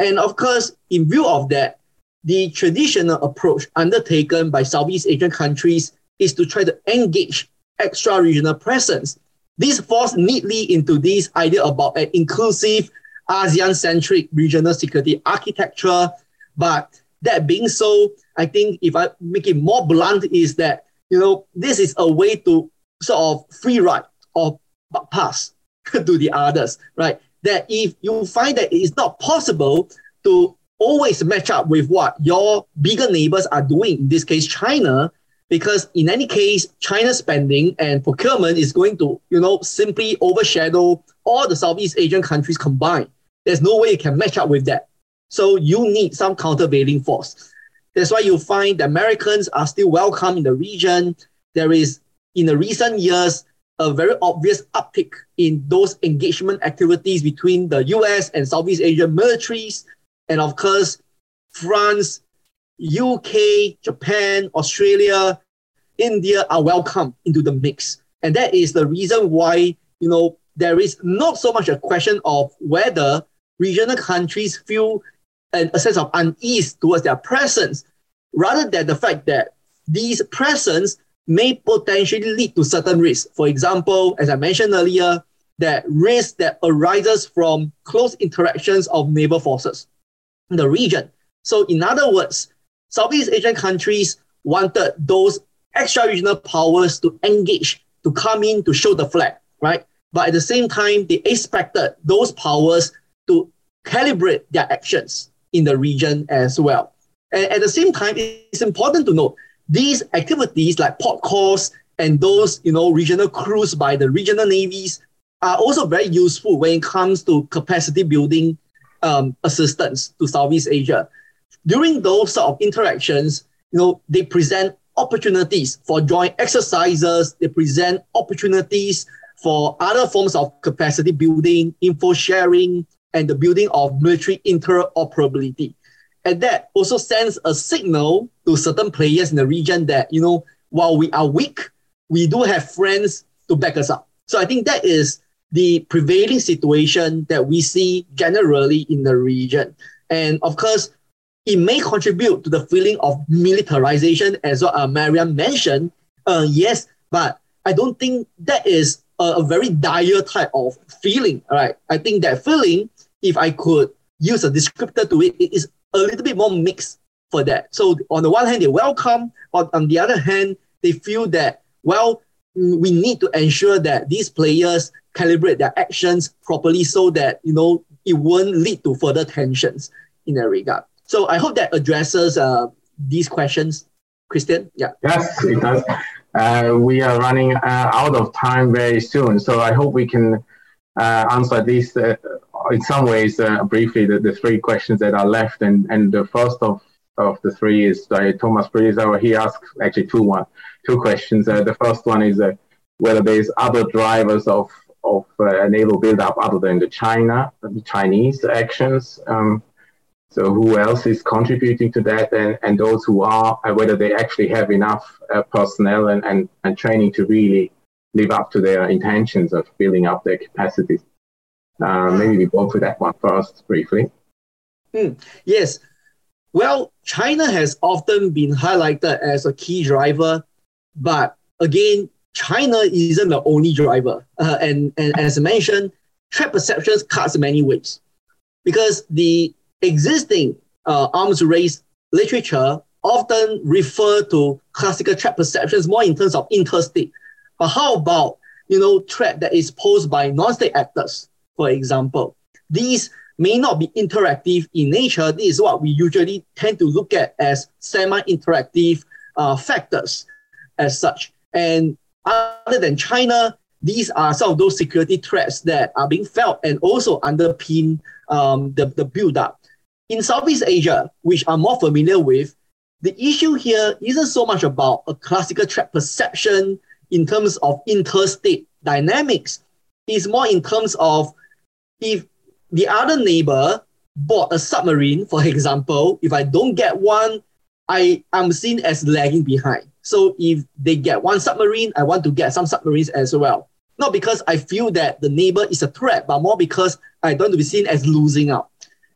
And of course, in view of that, the traditional approach undertaken by Southeast Asian countries is to try to engage extra regional presence. This falls neatly into this idea about an inclusive ASEAN-centric regional security architecture. But that being so, I think if I make it more blunt, is that you know this is a way to sort of free ride or pass to the others, right? That if you find that it is not possible to always match up with what your bigger neighbors are doing, in this case China, because in any case, China's spending and procurement is going to, you know, simply overshadow all the Southeast Asian countries combined. There's no way you can match up with that. So you need some countervailing force. That's why you find the Americans are still welcome in the region. There is, in the recent years, a very obvious uptick in those engagement activities between the US and Southeast Asian militaries. And of course, France, UK, Japan, Australia, India are welcome into the mix. And that is the reason why, you know, there is not so much a question of whether regional countries feel an, a sense of unease towards their presence, rather than the fact that these presence may potentially lead to certain risks. For example, as I mentioned earlier, that risk that arises from close interactions of neighbor forces the region. So, in other words, Southeast Asian countries wanted those extra regional powers to engage, to come in to show the flag, right? But at the same time, they expected those powers to calibrate their actions in the region as well. And at the same time, it's important to note these activities like port calls and those you know regional crews by the regional navies are also very useful when it comes to capacity building um, assistance to Southeast Asia. During those sort of interactions, you know, they present opportunities for joint exercises, they present opportunities for other forms of capacity building, info sharing, and the building of military interoperability. And that also sends a signal to certain players in the region that, you know, while we are weak, we do have friends to back us up. So I think that is the prevailing situation that we see generally in the region. And of course, it may contribute to the feeling of militarization, as what uh, mentioned. Uh, yes, but I don't think that is a, a very dire type of feeling. Right? I think that feeling, if I could use a descriptor to it, it is a little bit more mixed for that. So on the one hand, they welcome, but on the other hand, they feel that well, we need to ensure that these players calibrate their actions properly so that you know it won't lead to further tensions in that regard. So I hope that addresses uh, these questions, Christian. Yeah. Yes, it does. Uh, we are running uh, out of time very soon, so I hope we can uh, answer these uh, in some ways uh, briefly the, the three questions that are left. And and the first of of the three is uh, Thomas Brizo. He asked actually two one two questions. the first one is whether there's other drivers of of uh, naval buildup other than the China, the Chinese actions. Um, so who else is contributing to that and, and those who are, uh, whether they actually have enough uh, personnel and, and, and training to really live up to their intentions of building up their capacities. Uh, maybe we go to that one first briefly. Mm, yes. Well, China has often been highlighted as a key driver, but again, China isn't the only driver. Uh, and, and as I mentioned, threat perceptions cuts many ways because the existing uh, arms race literature often refer to classical threat perceptions more in terms of interstate. But how about you know threat that is posed by non-state actors, for example? These may not be interactive in nature. This is what we usually tend to look at as semi-interactive uh, factors as such. And other than China, these are some of those security threats that are being felt and also underpin um, the, the build-up. In Southeast Asia, which I'm more familiar with, the issue here isn't so much about a classical threat perception in terms of interstate dynamics. It's more in terms of if the other neighbor bought a submarine, for example, if I don't get one, I am seen as lagging behind. So if they get one submarine, I want to get some submarines as well. Not because I feel that the neighbor is a threat, but more because I don't want to be seen as losing out.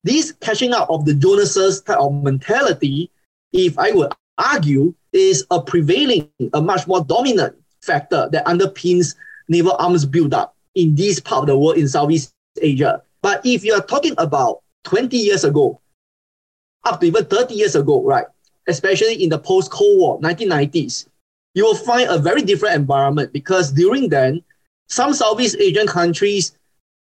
This catching up of the Joneses type of mentality, if I would argue, is a prevailing, a much more dominant factor that underpins naval arms buildup in this part of the world in Southeast Asia. But if you are talking about 20 years ago, up to even 30 years ago, right, especially in the post-Cold War, 1990s, you will find a very different environment because during then, some Southeast Asian countries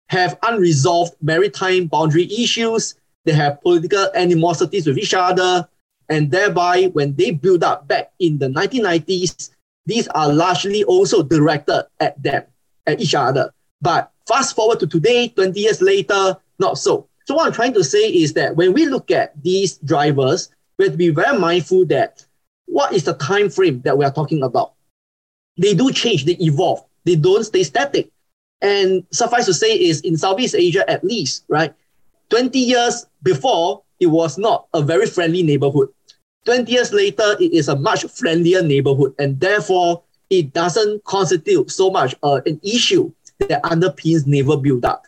have unresolved maritime boundary issues. They have political animosities with each other. And thereby, when they build up back in the 1990s, these are largely also directed at them, at each other. But fast forward to today, 20 years later, not so. So what I'm trying to say is that when we look at these drivers, we have to be very mindful that what is the time frame that we are talking about? They do change, they evolve, they don't stay static. And suffice to say is in Southeast Asia at least, right? 20 years before, it was not a very friendly neighborhood. 20 years later, it is a much friendlier neighborhood, and therefore it doesn't constitute so much uh, an issue that underpins naval buildup.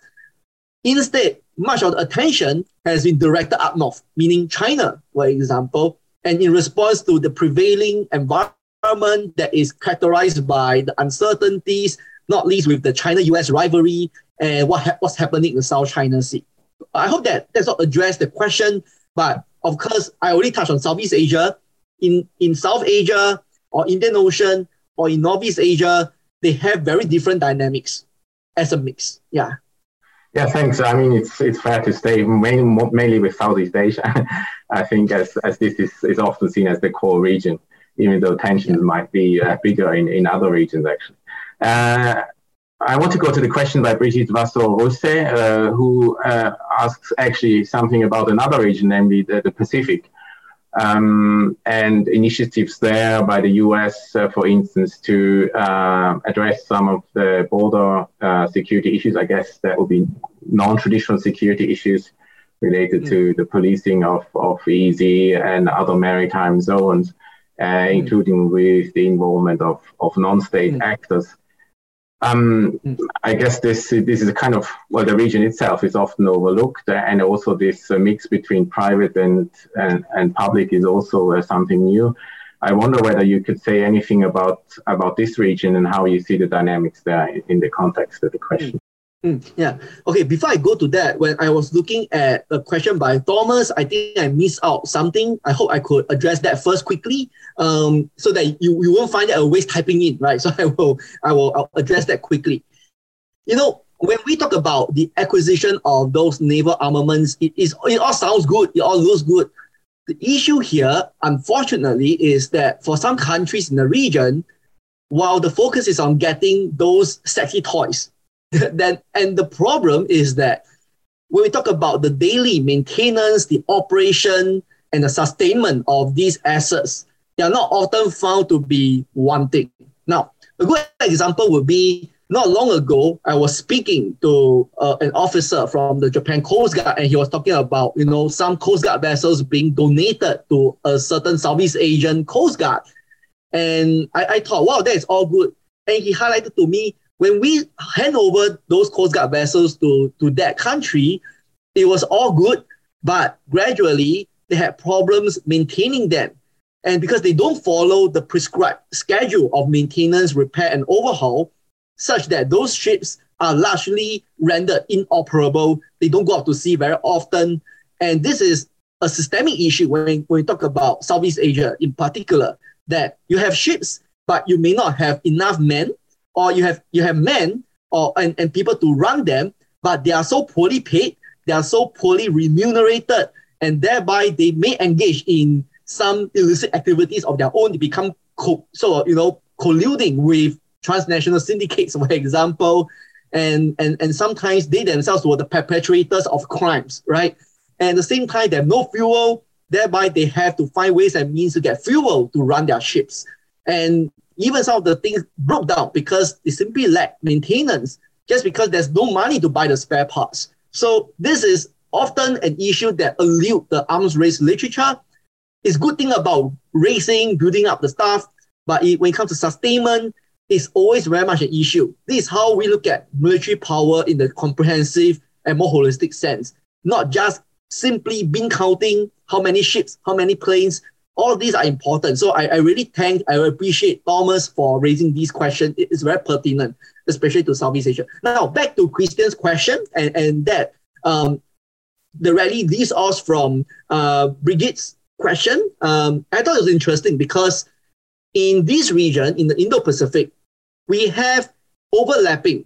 Instead, much of the attention has been directed up north, meaning China, for example, and in response to the prevailing environment that is characterized by the uncertainties, not least with the China-US rivalry and what ha- what's happening in the South China Sea. I hope that that's not addressed the question, but of course, I already touched on Southeast Asia. In, in South Asia or Indian Ocean or in Northeast Asia, they have very different dynamics as a mix. Yeah. Yeah, thanks. I mean, it's it's fair to stay mainly, mainly with Southeast Asia. I think as, as this is, is often seen as the core region, even though tensions yeah. might be uh, bigger in, in other regions, actually. Uh, I want to go to the question by Brigitte Vasseur-Rosset, uh, who uh, asks actually something about another region, namely the, the Pacific. Um, and initiatives there by the US, uh, for instance, to uh, address some of the border uh, security issues. I guess that would be non traditional security issues related mm. to the policing of, of EEZ and other maritime zones, mm. including with the involvement of, of non state mm. actors. Um, I guess this this is a kind of well, the region itself is often overlooked, and also this uh, mix between private and and, and public is also uh, something new. I wonder whether you could say anything about about this region and how you see the dynamics there in the context of the question. Mm, yeah. Okay. Before I go to that, when I was looking at a question by Thomas, I think I missed out something. I hope I could address that first quickly, um, so that you, you won't find it a waste typing in, right? So I will I will I'll address that quickly. You know, when we talk about the acquisition of those naval armaments, it is it all sounds good. It all looks good. The issue here, unfortunately, is that for some countries in the region, while the focus is on getting those sexy toys, then and the problem is that when we talk about the daily maintenance, the operation, and the sustainment of these assets, they are not often found to be one thing. Now, a good example would be not long ago, I was speaking to uh, an officer from the Japan Coast Guard, and he was talking about you know some Coast Guard vessels being donated to a certain Southeast Asian Coast Guard, and I, I thought, wow, that is all good. And he highlighted to me when we hand over those Coast Guard vessels to, to that country, it was all good, but gradually they had problems maintaining them. And because they don't follow the prescribed schedule of maintenance, repair, and overhaul, such that those ships are largely rendered inoperable. They don't go out to sea very often. And this is a systemic issue when, when we talk about Southeast Asia in particular, that you have ships, but you may not have enough men or you have you have men or and, and people to run them, but they are so poorly paid, they are so poorly remunerated, and thereby they may engage in some illicit activities of their own to become co- so you know colluding with transnational syndicates, for example, and and and sometimes they themselves were the perpetrators of crimes, right? And at the same time, they have no fuel, thereby they have to find ways and means to get fuel to run their ships. And even some of the things broke down because they simply lack maintenance just because there's no money to buy the spare parts. So this is often an issue that elude the arms race literature. It's good thing about racing, building up the stuff, but it, when it comes to sustainment, it's always very much an issue. This is how we look at military power in the comprehensive and more holistic sense, not just simply being counting how many ships, how many planes, all these are important. So I, I really thank, I appreciate Thomas for raising these questions. It is very pertinent, especially to Southeast Asia. Now, back to Christian's question, and, and that um, the rally leads us from uh, Brigitte's question. Um, I thought it was interesting because in this region, in the Indo-Pacific, we have overlapping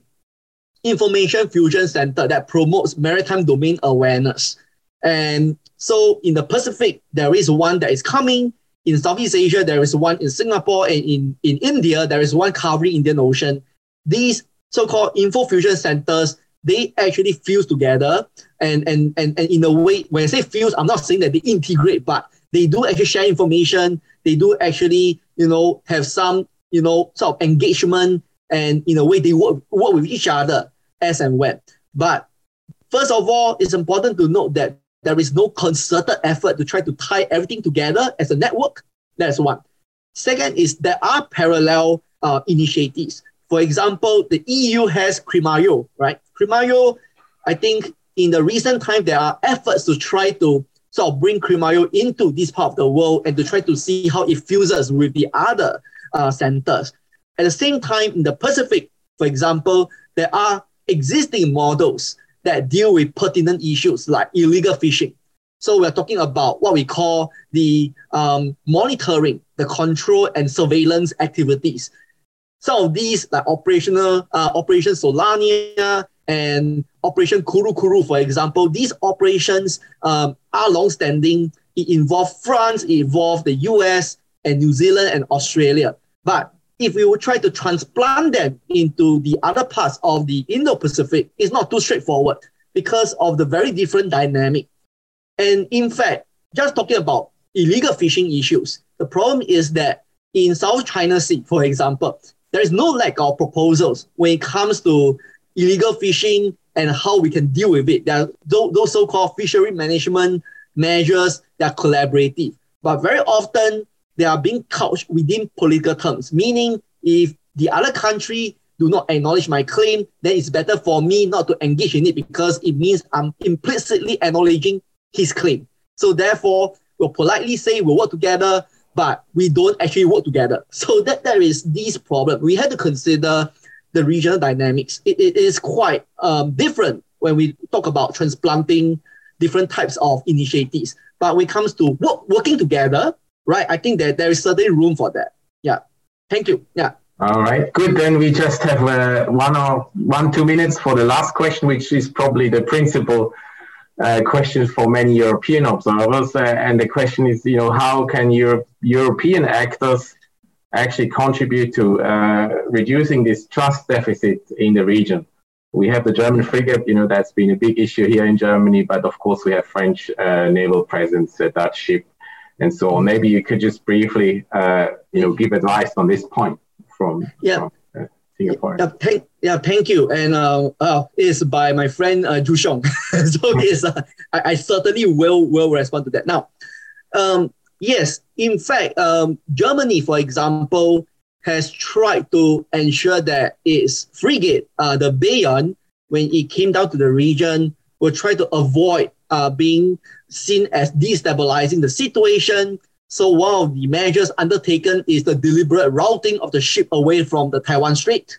information fusion center that promotes maritime domain awareness. And so in the Pacific, there is one that is coming. In Southeast Asia, there is one in Singapore, and in, in India, there is one covering Indian Ocean. These so-called info fusion centers, they actually fuse together. And, and, and, and in a way, when I say fuse, I'm not saying that they integrate, but they do actually share information. They do actually, you know, have some, you know, sort of engagement and in a way they work, work with each other as and when. But first of all, it's important to note that there is no concerted effort to try to tie everything together as a network. That's one. Second is there are parallel uh, initiatives. For example, the EU has CRIMARIO, right? CRIMARIO, I think in the recent time, there are efforts to try to sort of bring CRIMARIO into this part of the world and to try to see how it fuses with the other uh, centers. At the same time, in the Pacific, for example, there are existing models that deal with pertinent issues like illegal fishing. So we're talking about what we call the um, monitoring, the control and surveillance activities. Some of these, like operational uh, Operation Solania and Operation Kuru Kuru, for example, these operations um, are long-standing. It involved France, it involved the US and New Zealand and Australia. But if we would try to transplant them into the other parts of the Indo-Pacific, it's not too straightforward because of the very different dynamic. And in fact, just talking about illegal fishing issues, the problem is that in South China Sea, for example, there is no lack of proposals when it comes to illegal fishing and how we can deal with it. There are those so-called fishery management measures that are collaborative. But very often, they are being couched within political terms, meaning if the other country do not acknowledge my claim, then it's better for me not to engage in it because it means I'm implicitly acknowledging his claim. So therefore, we'll politely say we'll work together, but we don't actually work together. So that there is this problem. We had to consider the regional dynamics. it, it is quite um, different when we talk about transplanting different types of initiatives. But when it comes to work, working together, right? I think that there is certainly room for that. Yeah. Thank you. Yeah. All right, good. Then we just have uh, one or one two minutes for the last question, which is probably the principal uh, question for many European observers. Uh, and the question is, you know, how can Europe, European actors actually contribute to uh, reducing this trust deficit in the region? We have the German frigate, you know, that's been a big issue here in Germany, but of course we have French uh, naval presence, Dutch ship and so on. Maybe you could just briefly, uh, you know, give advice on this point from, yeah. From, uh, Singapore. Yeah, thank, yeah, thank you. And uh, uh, it's by my friend uh, Zhu Xiong. so it's, uh, I, I certainly will will respond to that. Now, um, yes, in fact, um, Germany, for example, has tried to ensure that its frigate, uh, the Bayern, when it came down to the region, will try to avoid uh, being seen as destabilizing the situation. So one of the measures undertaken is the deliberate routing of the ship away from the Taiwan Strait.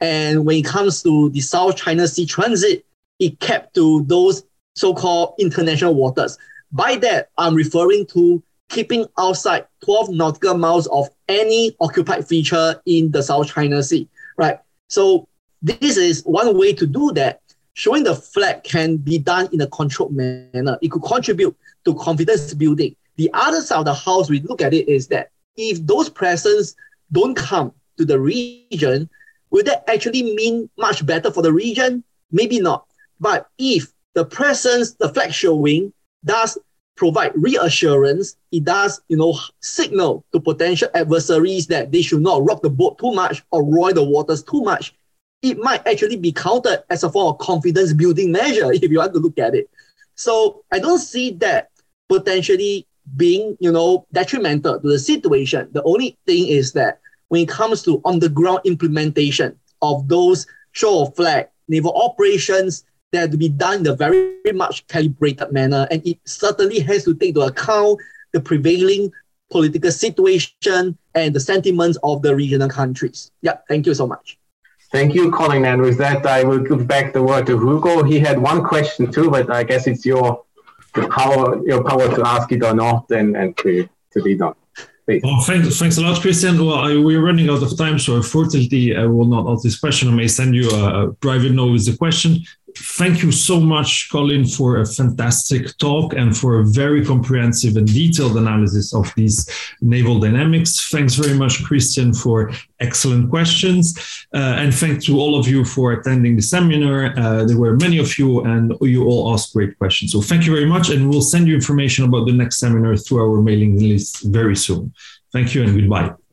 And when it comes to the South China Sea transit, it kept to those so-called international waters. By that, I'm referring to keeping outside 12 nautical miles of any occupied feature in the South China Sea, right? So this is one way to do that showing the flag can be done in a controlled manner. It could contribute to confidence building. The other side of the house, we look at it is that if those presents don't come to the region, will that actually mean much better for the region? Maybe not. But if the presence, the flag showing, does provide reassurance, it does, you know, signal to potential adversaries that they should not rock the boat too much or roil the waters too much, it might actually be counted as a form of confidence building measure if you want to look at it. So I don't see that potentially being, you know, detrimental to the situation. The only thing is that when it comes to on the ground implementation of those show of flag naval operations, they have to be done in a very, very much calibrated manner. And it certainly has to take into account the prevailing political situation and the sentiments of the regional countries. Yeah, thank you so much. Thank you, Collin. And with that, I will give back the word to Hugo. He had one question too, but I guess it's your power, your power to ask it or not, and, and to, to on. Please. Oh, thanks, thanks a lot, Christian. Well, I, we're running out of time, so unfortunately, I will not ask this question. I may send you a private note with the question thank you so much, Collin, for a fantastic talk and for a very comprehensive and detailed analysis of these naval dynamics. Thanks very much, Christian, for excellent questions. Uh, and thanks to all of you for attending the seminar. Uh, there were many of you, and you all asked great questions. So thank you very much. And we'll send you information about the next seminar through our mailing list very soon. Thank you and goodbye.